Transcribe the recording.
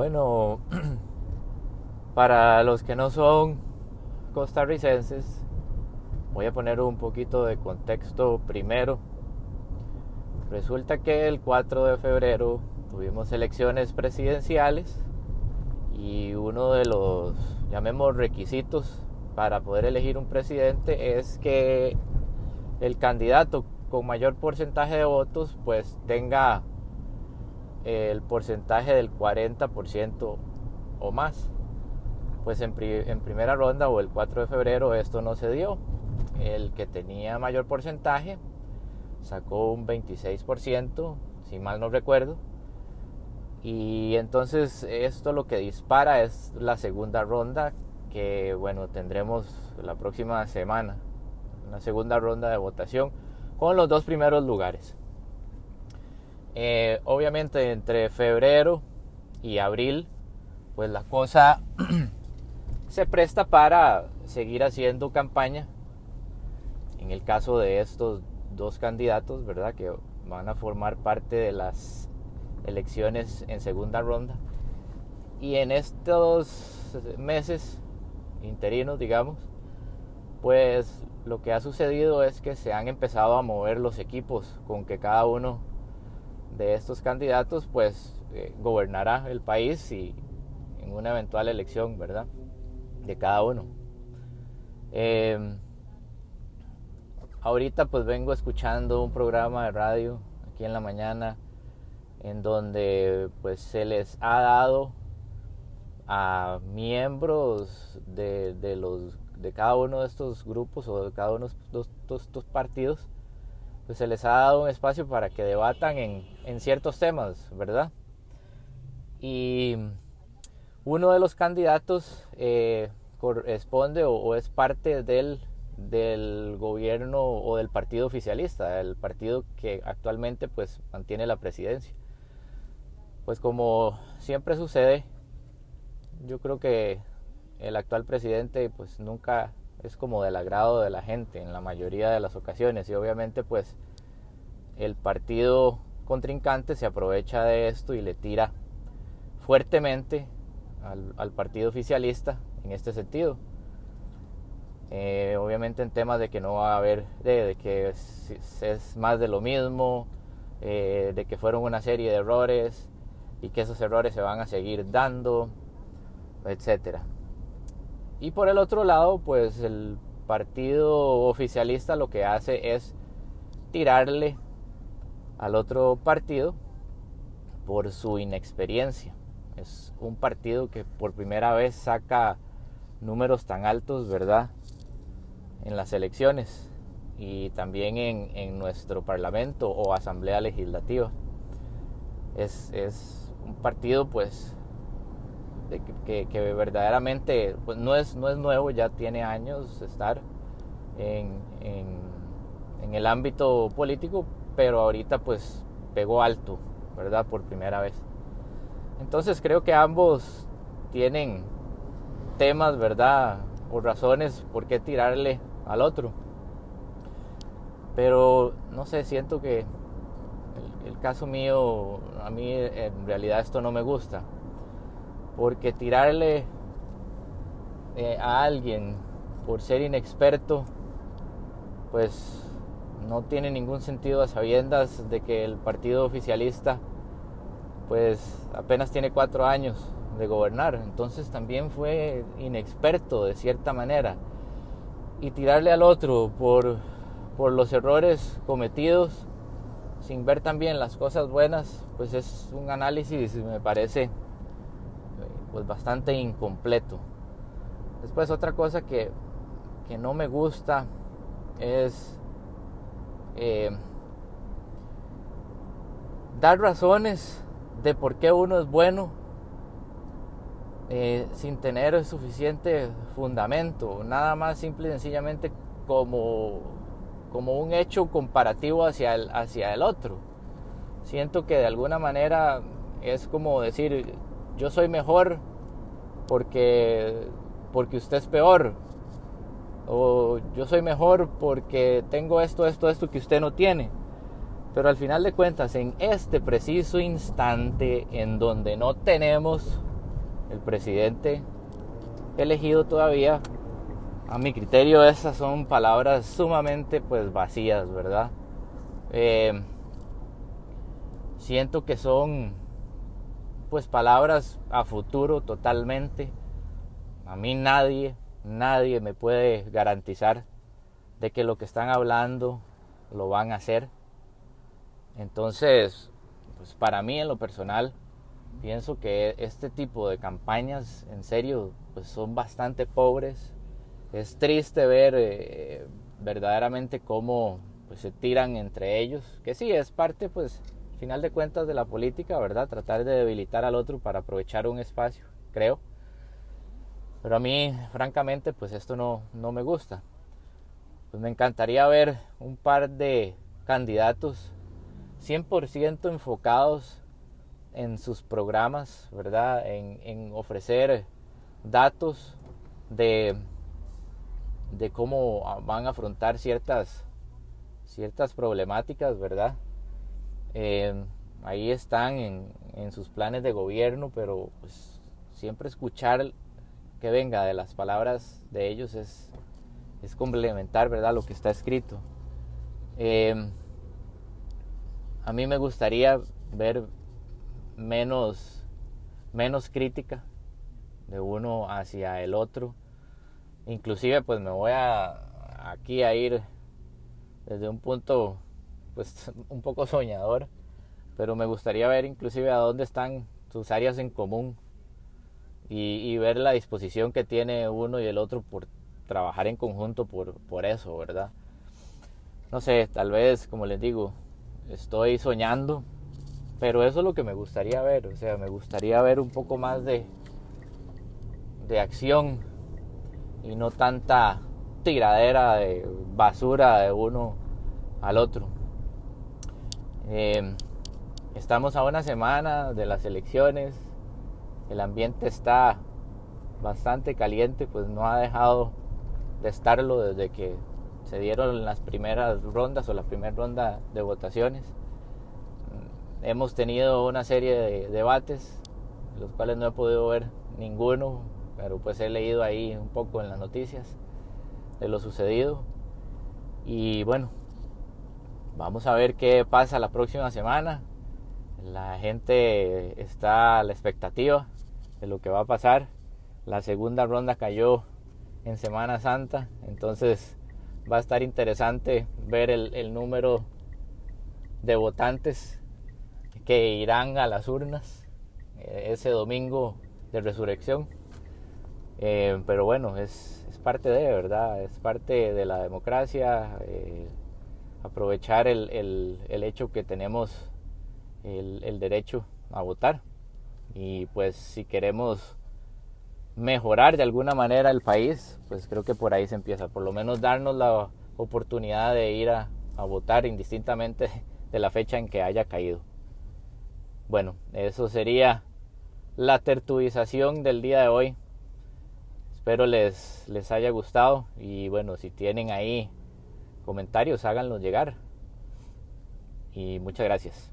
Bueno, para los que no son costarricenses, voy a poner un poquito de contexto primero. Resulta que el 4 de febrero tuvimos elecciones presidenciales y uno de los, llamemos, requisitos para poder elegir un presidente es que el candidato con mayor porcentaje de votos pues tenga el porcentaje del 40% o más. Pues en, primera ronda o el 4 de febrero esto no se dio. El que tenía mayor porcentaje sacó un 26%, si mal no recuerdo. Y entonces esto lo que dispara es la segunda ronda que bueno tendremos la próxima semana. Una segunda ronda de votación con los dos primeros lugares. Eh, obviamente entre febrero y abril, pues la cosa se presta para seguir haciendo campaña. En el caso de estos dos candidatos, ¿verdad? Que van a formar parte de las elecciones en segunda ronda. Y en estos meses interinos, digamos, pues lo que ha sucedido es que se han empezado a mover los equipos con que cada uno de estos candidatos pues eh, gobernará el país y en una eventual elección, ¿verdad? De cada uno. Em, ahorita pues vengo escuchando un programa de radio aquí en la mañana en donde pues se les ha dado a miembros de, de los de cada uno de estos grupos o de cada uno de estos, partidos, pues se les ha dado un espacio para que debatan en, en ciertos temas, ¿verdad? Y uno de los candidatos eh, corresponde o, es parte del, del gobierno o del partido oficialista, el partido que actualmente pues mantiene la presidencia. Pues como siempre sucede, yo creo que el actual presidente pues nunca es como del agrado de la gente en la mayoría de las ocasiones y obviamente pues el partido contrincante se aprovecha de esto y le tira fuertemente al, partido oficialista en este sentido. Eh, obviamente en temas de que no va a haber, de, que es, más de lo mismo, eh, de que fueron una serie de errores y que esos errores se van a seguir dando, etcétera. Y por el otro lado, pues el partido oficialista lo que hace es tirarle al otro partido por su inexperiencia. Es un partido que por primera vez saca números tan altos, ¿verdad? En las elecciones y también en, nuestro parlamento o asamblea legislativa. Es, es un partido pues que, verdaderamente pues no, es, no es nuevo, ya tiene años estar en, en, el ámbito político, pero ahorita pues pegó alto, ¿verdad? Por primera vez. Entonces creo que ambos tienen temas, ¿verdad? O razones por qué tirarle al otro. Pero no sé, siento que el caso mío, a mí en realidad esto no me gusta porque tirarle eh, a alguien por ser inexperto, pues no tiene ningún sentido a sabiendas de que el partido oficialista pues apenas tiene cuatro años de gobernar, entonces también fue inexperto de cierta manera. Y tirarle al otro por, por los errores cometidos sin ver también las cosas buenas, pues es un análisis, me parece, pues bastante incompleto. Después otra cosa que, que no me gusta es eh, dar razones de por qué uno es bueno eh, sin tener suficiente fundamento, nada más simple y sencillamente como, como un hecho comparativo hacia el, hacia el otro. Siento que de alguna manera es como decir, yo soy mejor porque, porque usted es peor. O yo soy mejor porque tengo esto, esto, esto que usted no tiene. Pero al final de cuentas, en este preciso instante en donde no tenemos el presidente elegido todavía. A mi criterio esas son palabras sumamente pues vacías, ¿verdad? Eh, siento que son pues palabras a futuro totalmente. A mí nadie, nadie me puede garantizar de que lo que están hablando lo van a hacer. Entonces, pues para mí en lo personal, pienso que este tipo de campañas en serio pues son bastante pobres. Es triste ver eh, verdaderamente cómo pues, se tiran entre ellos, que sí es parte pues final de cuentas de la política, ¿verdad? Tratar de debilitar al otro para aprovechar un espacio, creo. Pero a mí, francamente, pues esto no, no me gusta. Pues me encantaría ver un par de candidatos 100% enfocados en sus programas, ¿verdad? En, ofrecer datos de, de cómo van a afrontar ciertas, ciertas problemáticas, ¿verdad? Eh, ahí están en, sus planes de gobierno, pero pues, siempre escuchar que venga de las palabras de ellos es, complementar, ¿verdad? Lo que está escrito. Eh, a mí me gustaría ver menos, menos crítica de uno hacia el otro. Inclusive pues me voy a aquí a ir desde un punto pues un poco soñador, pero me gustaría ver inclusive a dónde están sus áreas en común y, ver la disposición que tiene uno y el otro por trabajar en conjunto por, por eso, ¿verdad? No sé, tal vez, como les digo, estoy soñando, pero eso es lo que me gustaría ver, o sea, me gustaría ver un poco más de, de acción y no tanta tiradera de basura de uno al otro. Eh, estamos a una semana de las elecciones, el ambiente está bastante caliente, pues no ha dejado de estarlo desde que se dieron las primeras rondas o la primera ronda de votaciones. Hemos tenido una serie de debates, los cuales no he podido ver ninguno, pero pues he leído ahí un poco en las noticias de lo sucedido. Y bueno, vamos a ver qué pasa la próxima semana. La gente está a la expectativa de lo que va a pasar. La segunda ronda cayó en Semana Santa, entonces va a estar interesante ver el, número de votantes que irán a las urnas eh, ese domingo de resurrección. Eh, pero bueno, es, parte de, ¿verdad? Es parte de la democracia. Eh, aprovechar el, el, hecho que tenemos el, el derecho a votar. Y pues si queremos mejorar de alguna manera el país, pues creo que por ahí se empieza, por lo menos darnos la oportunidad de ir a, votar indistintamente de la fecha en que haya caído. Bueno, eso sería la tertuización del día de hoy. Espero les, les haya gustado y bueno, si tienen ahí comentarios, háganlos llegar. Y muchas gracias.